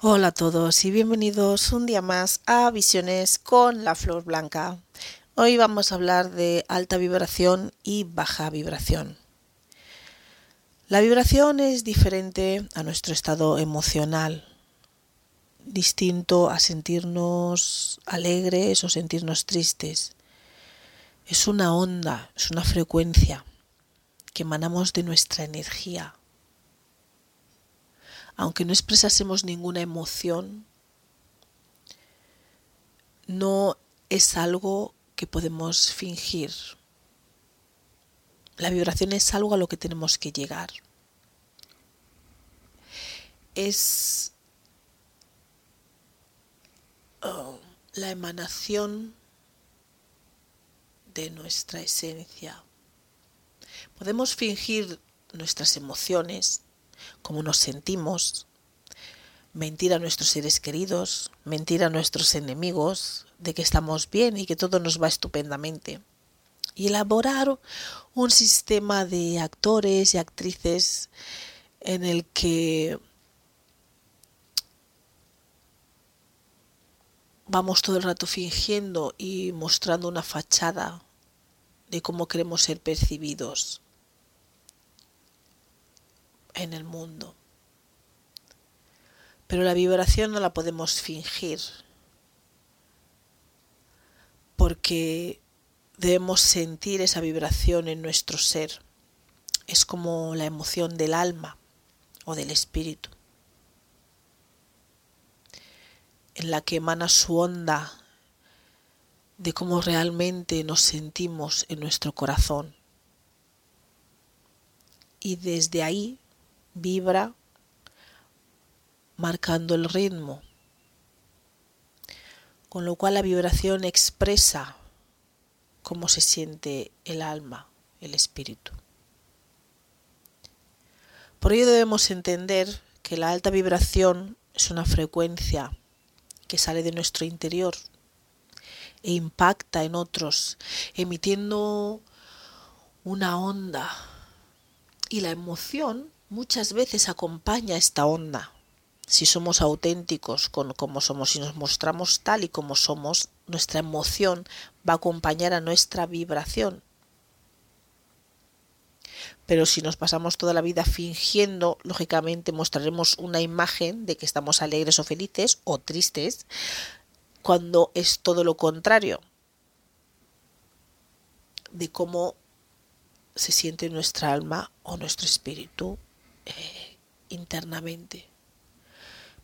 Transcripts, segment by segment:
Hola a todos y bienvenidos un día más a Visiones con la Flor Blanca. Hoy vamos a hablar de alta vibración y baja vibración. La vibración es diferente a nuestro estado emocional, distinto a sentirnos alegres o sentirnos tristes. Es una onda, es una frecuencia que emanamos de nuestra energía. Aunque no expresásemos ninguna emoción, no es algo que podemos fingir. La vibración es algo a lo que tenemos que llegar. Es oh, la emanación de nuestra esencia. Podemos fingir nuestras emociones, cómo nos sentimos, mentir a nuestros seres queridos, mentir a nuestros enemigos de que estamos bien y que todo nos va estupendamente. Y elaborar un sistema de actores y actrices en el que vamos todo el rato fingiendo y mostrando una fachada de cómo queremos ser percibidos en el mundo. Pero la vibración no la podemos fingir porque debemos sentir esa vibración en nuestro ser. Es como la emoción del alma o del espíritu, en la que emana su onda de cómo realmente nos sentimos en nuestro corazón. Y desde ahí vibra marcando el ritmo, con lo cual la vibración expresa cómo se siente el alma, el espíritu. Por ello debemos entender que la alta vibración es una frecuencia que sale de nuestro interior e impacta en otros, emitiendo una onda. Y la emoción muchas veces acompaña esta onda si somos auténticos con como somos, si nos mostramos tal y como somos, nuestra emoción va a acompañar a nuestra vibración. Pero si nos pasamos toda la vida fingiendo, lógicamente mostraremos una imagen de que estamos alegres o felices o tristes, cuando es todo lo contrario de cómo se siente nuestra alma o nuestro espíritu eh, internamente.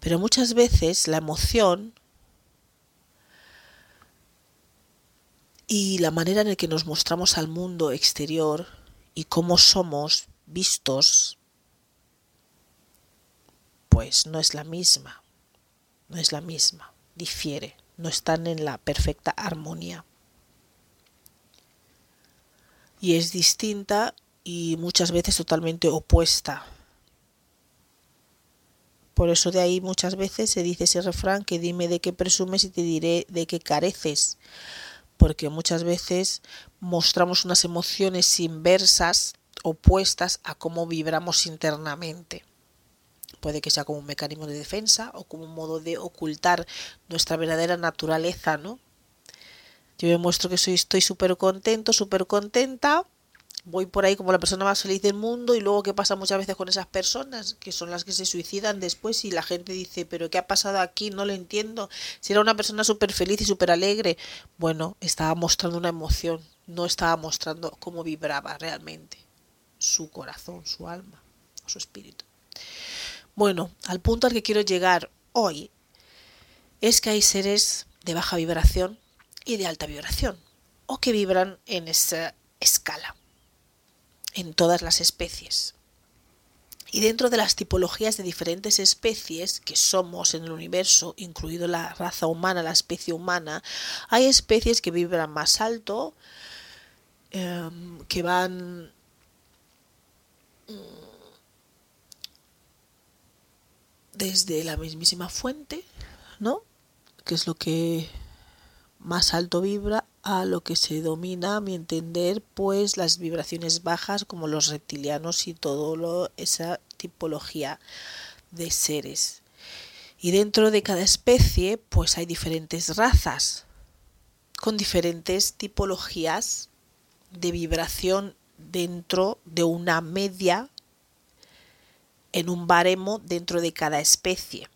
Pero muchas veces la emoción y la manera en la que nos mostramos al mundo exterior y cómo somos vistos, pues no es la misma, no es la misma, difiere, no están en la perfecta armonía. Y es distinta y muchas veces totalmente opuesta por eso de ahí muchas veces se dice ese refrán que dime de qué presumes y te diré de qué careces. Porque muchas veces mostramos unas emociones inversas, opuestas a cómo vibramos internamente. Puede que sea como un mecanismo de defensa o como un modo de ocultar nuestra verdadera naturaleza, ¿no? Yo me muestro que soy, estoy súper contento, súper contenta, voy por ahí como la persona más feliz del mundo y luego qué pasa muchas veces con esas personas que son las que se suicidan después y la gente dice pero qué ha pasado aquí no lo entiendo. Si era una persona súper feliz y súper alegre bueno estaba mostrando una emoción no estaba mostrando cómo vibraba realmente su corazón su alma su espíritu. Bueno al punto al que quiero llegar hoy es que hay seres de baja vibración y de alta vibración o que vibran en esa escala en todas las especies. Y dentro de las tipologías de diferentes especies que somos en el universo, incluido la raza humana, la especie humana, hay especies que vibran más alto, em, que van mm, desde la mismísima fuente, ¿no? Que es lo que más alto vibra a lo que se domina, a mi entender, pues las vibraciones bajas como los reptilianos y todo esa tipología de seres. Y dentro de cada especie, pues hay diferentes razas con diferentes tipologías de vibración dentro de una media en un baremo dentro de cada especie.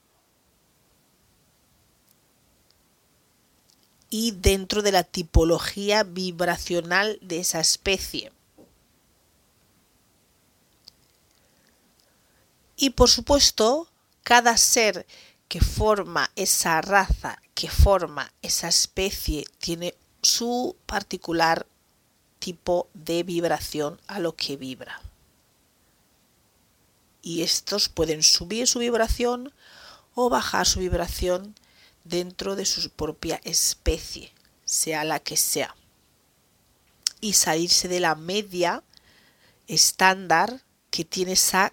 Y dentro de la tipología vibracional de esa especie. Y por supuesto, cada ser que forma esa raza, que forma esa especie, tiene su particular tipo de vibración a lo que vibra. Y estos pueden subir su vibración o bajar su vibración dentro de su propia especie, sea la que sea. Y salirse de la media estándar que tiene esa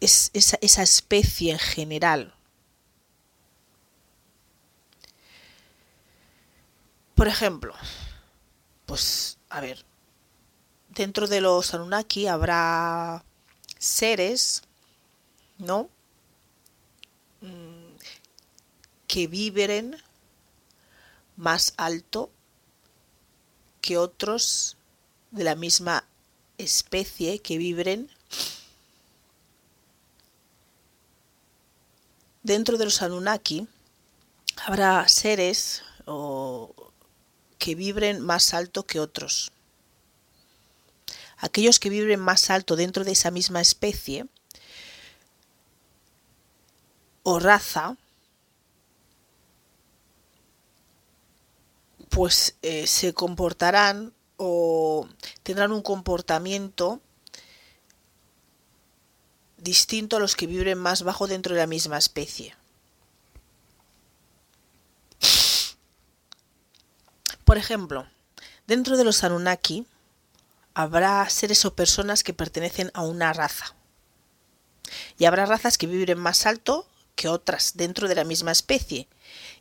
es esa, esa especie en general. Por ejemplo, pues a ver, dentro de los Anunnaki habrá seres, ¿no? Mm, que vibren más alto que otros de la misma especie que vibren dentro de los Anunnaki habrá seres que vibren más alto que otros. Aquellos que vibren más alto dentro de esa misma especie o raza, pues eh, se comportarán o tendrán un comportamiento distinto a los que viven más bajo dentro de la misma especie. Por ejemplo, dentro de los Anunnaki habrá seres o personas que pertenecen a una raza. Y habrá razas que viven más alto que otras dentro de la misma especie.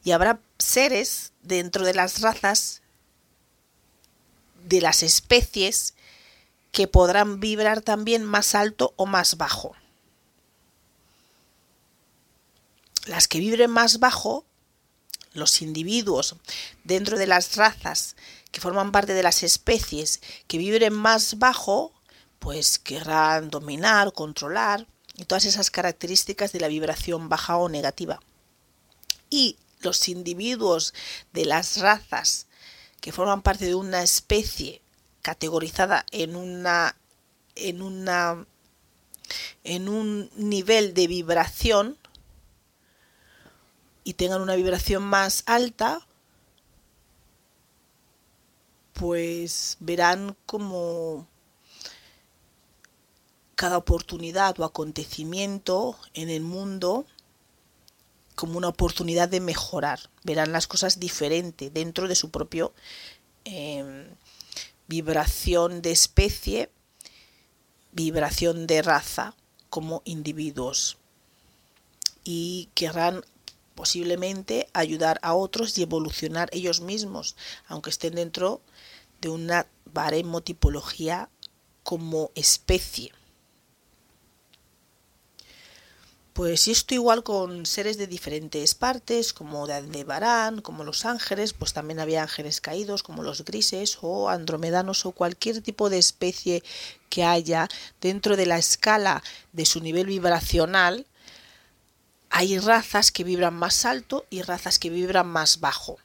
Y habrá seres dentro de las razas de las especies que podrán vibrar también más alto o más bajo. las que vibren más bajo, los individuos dentro de las razas que forman parte de las especies que vibren más bajo, pues querrán dominar, controlar y todas esas características de la vibración baja o negativa. Y los individuos de las razas que forman parte de una especie categorizada en una en una en un nivel de vibración y tengan una vibración más alta, pues verán como cada oportunidad o acontecimiento en el mundo como una oportunidad de mejorar. Verán las cosas diferente dentro de su propio em, vibración de especie, vibración de raza como individuos. Y querrán posiblemente ayudar a otros y evolucionar ellos mismos, aunque estén dentro de una baremo tipología como especie. Pues esto igual con seres de diferentes partes, como de Aldebarán, como los ángeles, pues también había ángeles caídos, como los grises o andromedanos o cualquier tipo de especie que haya dentro de la escala de su nivel vibracional, hay razas que vibran más alto y razas que vibran más bajo.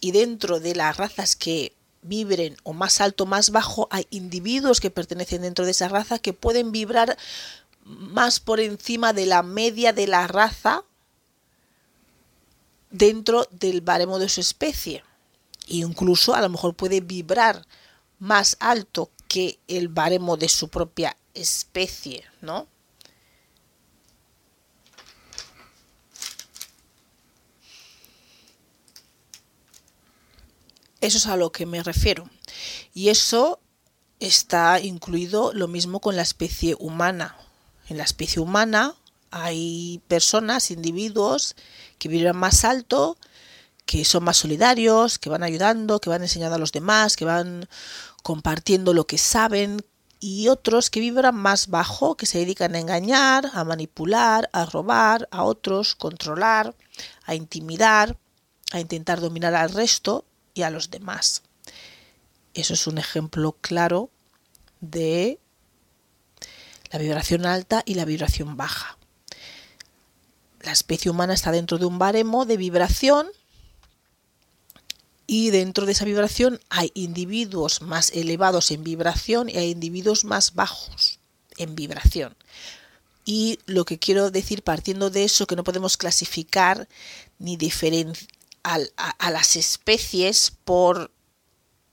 Y dentro de las razas que vibren o más alto o más bajo, hay individuos que pertenecen dentro de esa raza que pueden vibrar más por encima de la media de la raza dentro del baremo de su especie. E incluso a lo mejor puede vibrar más alto que el baremo de su propia especie, ¿no? Eso es a lo que me refiero. Y eso está incluido lo mismo con la especie humana. En la especie humana hay personas, individuos que viven más alto, que son más solidarios, que van ayudando, que van enseñando a los demás, que van compartiendo lo que saben, y otros que vibran más bajo, que se dedican a engañar, a manipular, a robar a otros, controlar, a intimidar, a intentar dominar al resto y a los demás. Eso es un ejemplo claro de la vibración alta y la vibración baja. La especie humana está dentro de un baremo de vibración y dentro de esa vibración hay individuos más elevados en vibración y hay individuos más bajos en vibración. Y lo que quiero decir partiendo de eso, que no podemos clasificar ni diferenciar a, las especies por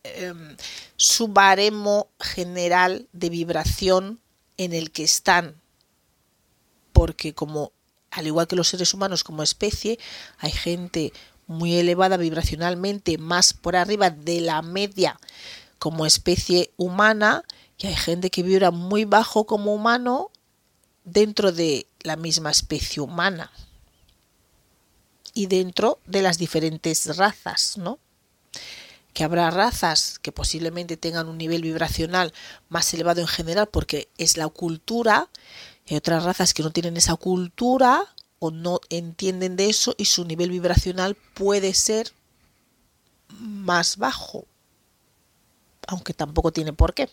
em, su baremo general de vibración en el que están. Porque como, al igual que los seres humanos como especie, hay gente muy elevada vibracionalmente, más por arriba de la media como especie humana, y hay gente que vibra muy bajo como humano dentro de la misma especie humana y dentro de las diferentes razas, ¿no? Que habrá razas que posiblemente tengan un nivel vibracional más elevado en general porque es la cultura, y otras razas que no tienen esa cultura o no entienden de eso y su nivel vibracional puede ser más bajo, aunque tampoco tiene por qué.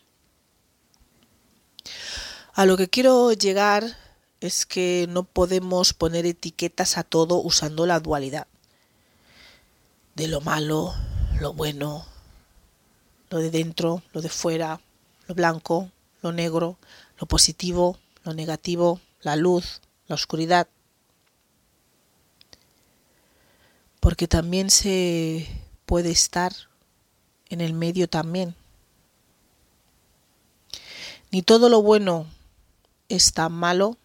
A lo que quiero llegar es que no podemos poner etiquetas a todo usando la dualidad. De lo malo, lo bueno, lo de dentro, lo de fuera, lo blanco, lo negro, lo positivo, lo negativo, la luz, la oscuridad. porque también se puede estar en el medio también. Ni todo lo bueno es tan malo,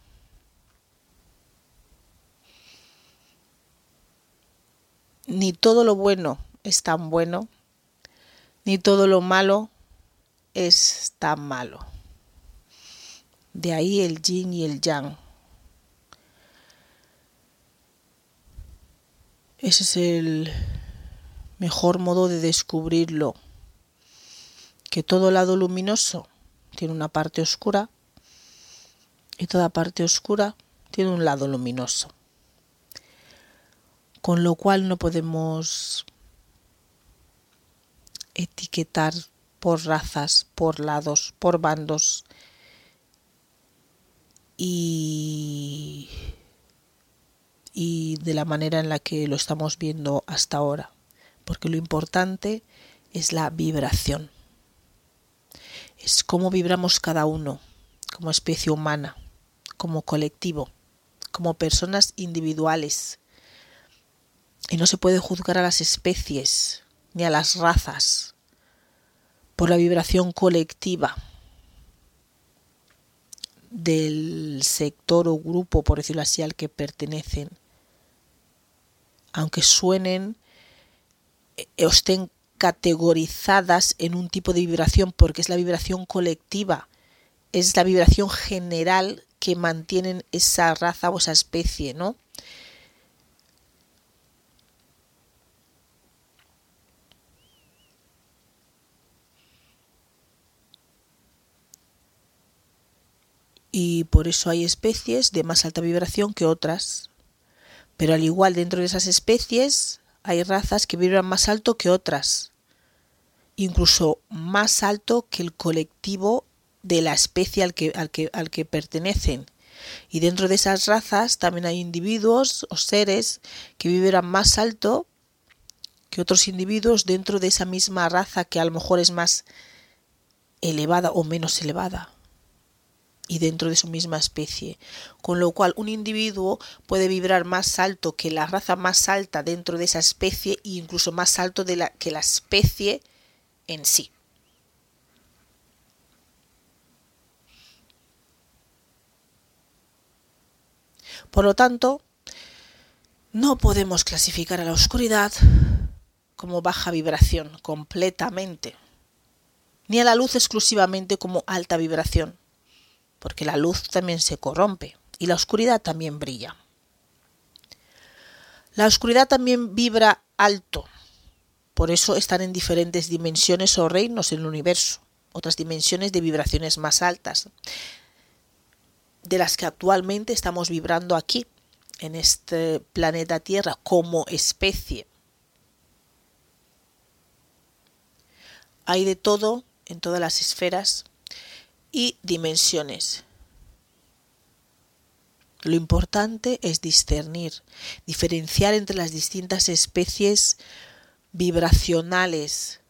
ni todo lo bueno es tan bueno, ni todo lo malo es tan malo. De ahí el yin y el yang. Ese es el mejor modo de descubrirlo. Que todo lado luminoso tiene una parte oscura y toda parte oscura tiene un lado luminoso. Con lo cual no podemos etiquetar por razas, por lados, por bandos y y de la manera en la que lo estamos viendo hasta ahora, porque lo importante es la vibración. Es cómo vibramos cada uno como especie humana, como colectivo, como personas individuales. Y no se puede juzgar a las especies ni a las razas por la vibración colectiva del sector o grupo, por decirlo así, al que pertenecen aunque suenen eh, o estén categorizadas en un tipo de vibración, porque es la vibración colectiva, es la vibración general que mantienen esa raza o esa especie, ¿no? Y por eso hay especies de más alta vibración que otras, pero al igual dentro de esas especies hay razas que vibran más alto que otras, incluso más alto que el colectivo de la especie al que, al que, al que pertenecen. Y dentro de esas razas también hay individuos o seres que vibran más alto que otros individuos dentro de esa misma raza que a lo mejor es más elevada o menos elevada y dentro de su misma especie, con lo cual un individuo puede vibrar más alto que la raza más alta dentro de esa especie e incluso más alto que la especie en sí. Por lo tanto, no podemos clasificar a la oscuridad como baja vibración completamente, ni a la luz exclusivamente como alta vibración porque la luz también se corrompe y la oscuridad también brilla. La oscuridad también vibra alto, por eso están en diferentes dimensiones o reinos en el universo, otras dimensiones de vibraciones más altas, de las que actualmente estamos vibrando aquí, en este planeta Tierra, como especie. Hay de todo en todas las esferas y dimensiones. Lo importante es discernir, diferenciar entre las distintas especies vibracionales,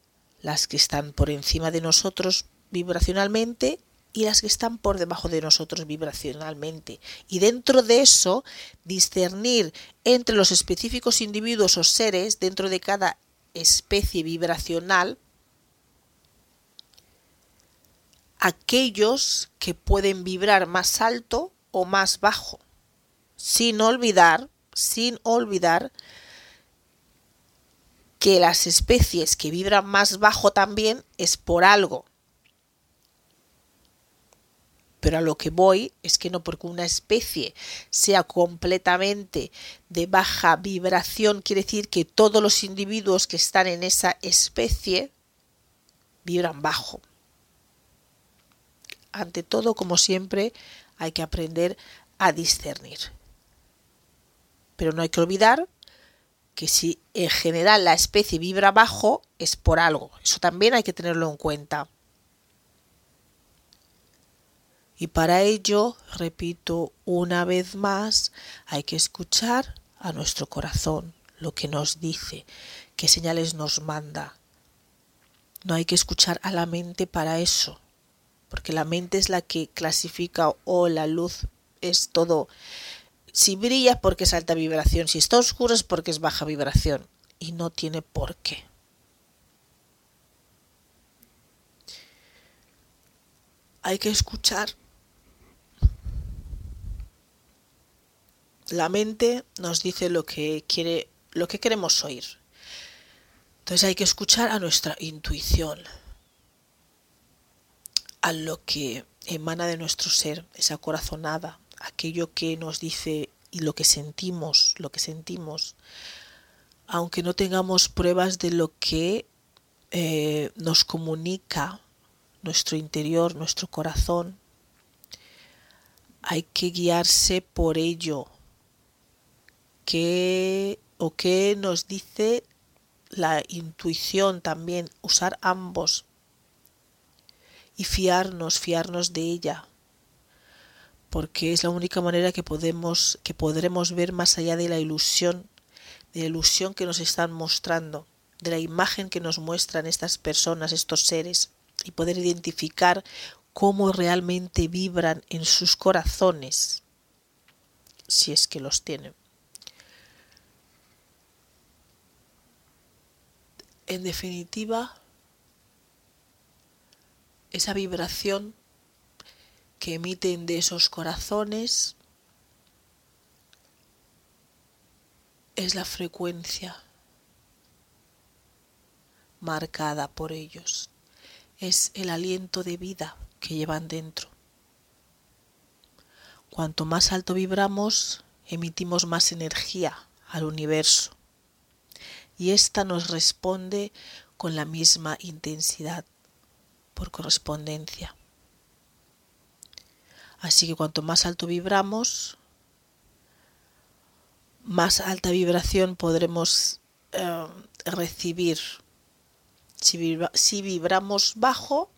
las que están por encima de nosotros vibracionalmente y las que están por debajo de nosotros vibracionalmente. Y dentro de eso, discernir entre los específicos individuos o seres dentro de cada especie vibracional aquellos que pueden vibrar más alto o más bajo sin olvidar, sin olvidar que las especies que vibran más bajo también es por algo. Pero a lo que voy es que no porque una especie sea completamente de baja vibración, quiere decir que todos los individuos que están en esa especie vibran bajo. Ante todo, como siempre, hay que aprender a discernir. Pero no hay que olvidar que si en general la especie vibra bajo es por algo. Eso también hay que tenerlo en cuenta. Y para ello, repito una vez más, hay que escuchar a nuestro corazón lo que nos dice, qué señales nos manda. No hay que escuchar a la mente para eso, porque la mente es la que clasifica o la luz es todo si brilla es porque es alta vibración, si está oscuro es porque es baja vibración. Y no tiene por qué. Hay que escuchar. La mente nos dice lo que quiere, lo que queremos oír. Entonces hay que escuchar a nuestra intuición, a lo que emana de nuestro ser, esa corazonada, aquello que nos dice y lo que sentimos, lo que sentimos, aunque no tengamos pruebas de lo que eh, nos comunica nuestro interior, nuestro corazón, hay que guiarse por ello. ¿Qué o qué nos dice la intuición también? Usar ambos y fiarnos, fiarnos de ella porque es la única manera que podemos que podremos ver más allá de la ilusión, de la ilusión que nos están mostrando, de la imagen que nos muestran estas personas, estos seres y poder identificar cómo realmente vibran en sus corazones, si es que los tienen. En definitiva, esa vibración que emiten de esos corazones es la frecuencia marcada por ellos, es el aliento de vida que llevan dentro. Cuanto más alto vibramos, emitimos más energía al universo. Y ésta nos responde con la misma intensidad por correspondencia. Así que cuanto más alto vibramos, más alta vibración podremos eh, recibir. Si, vibramos bajo,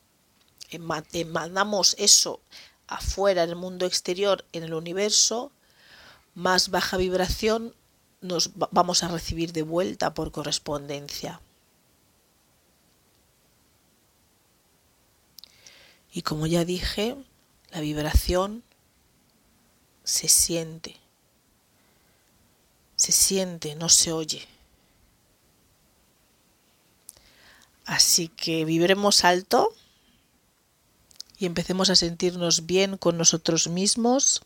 mandamos eso afuera en el mundo exterior, en el universo, más baja vibración nos vamos a recibir de vuelta por correspondencia. Y como ya dije, la vibración se siente, se siente, no se oye. Así que vibremos alto y empecemos a sentirnos bien con nosotros mismos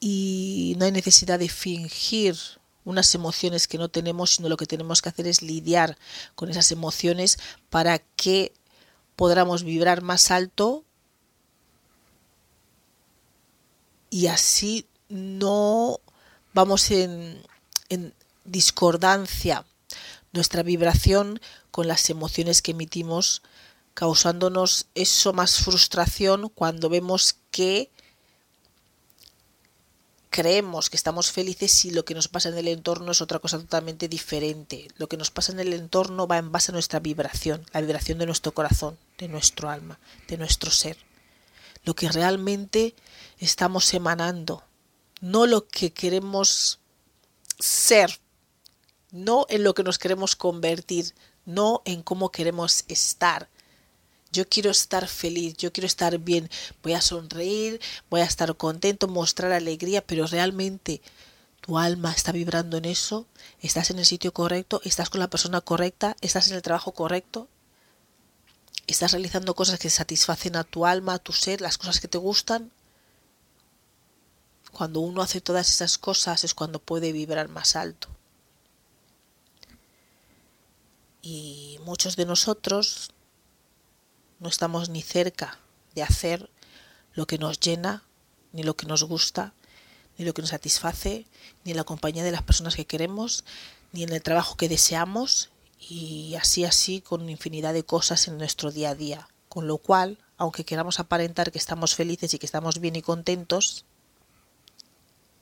y no hay necesidad de fingir unas emociones que no tenemos, sino lo que tenemos que hacer es lidiar con esas emociones para que podamos vibrar más alto y así no vamos en, discordancia nuestra vibración con las emociones que emitimos causándonos eso más frustración cuando vemos que creemos que estamos felices y lo que nos pasa en el entorno es otra cosa totalmente diferente. Lo que nos pasa en el entorno va en base a nuestra vibración, la vibración de nuestro corazón, de nuestro alma, de nuestro ser. Lo que realmente estamos emanando, no lo que queremos ser, no en lo que nos queremos convertir, no en cómo queremos estar, yo quiero estar feliz, yo quiero estar bien, voy a sonreír, voy a estar contento, mostrar alegría, pero realmente tu alma está vibrando en eso, estás en el sitio correcto, estás con la persona correcta, estás en el trabajo correcto, estás realizando cosas que satisfacen a tu alma, a tu ser, las cosas que te gustan. Cuando uno hace todas esas cosas es cuando puede vibrar más alto. Y muchos de nosotros no estamos ni cerca de hacer lo que nos llena, ni lo que nos gusta, ni lo que nos satisface, ni en la compañía de las personas que queremos, ni en el trabajo que deseamos, y así así con infinidad de cosas en nuestro día a día. Con lo cual, aunque queramos aparentar que estamos felices y que estamos bien y contentos,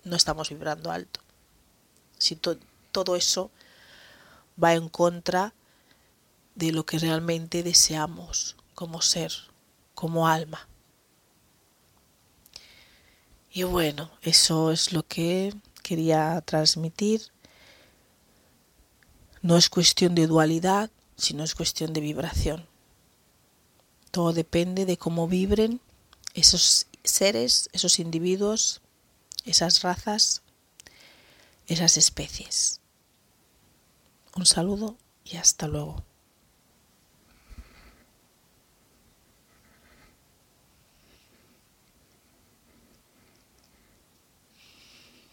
no estamos vibrando alto. Si todo eso va en contra de lo que realmente deseamos como ser, como alma. Y bueno, eso es lo que quería transmitir. No es cuestión de dualidad, sino es cuestión de vibración. Todo depende de cómo vibren esos seres, esos individuos, esas razas, esas especies. Un saludo y hasta luego.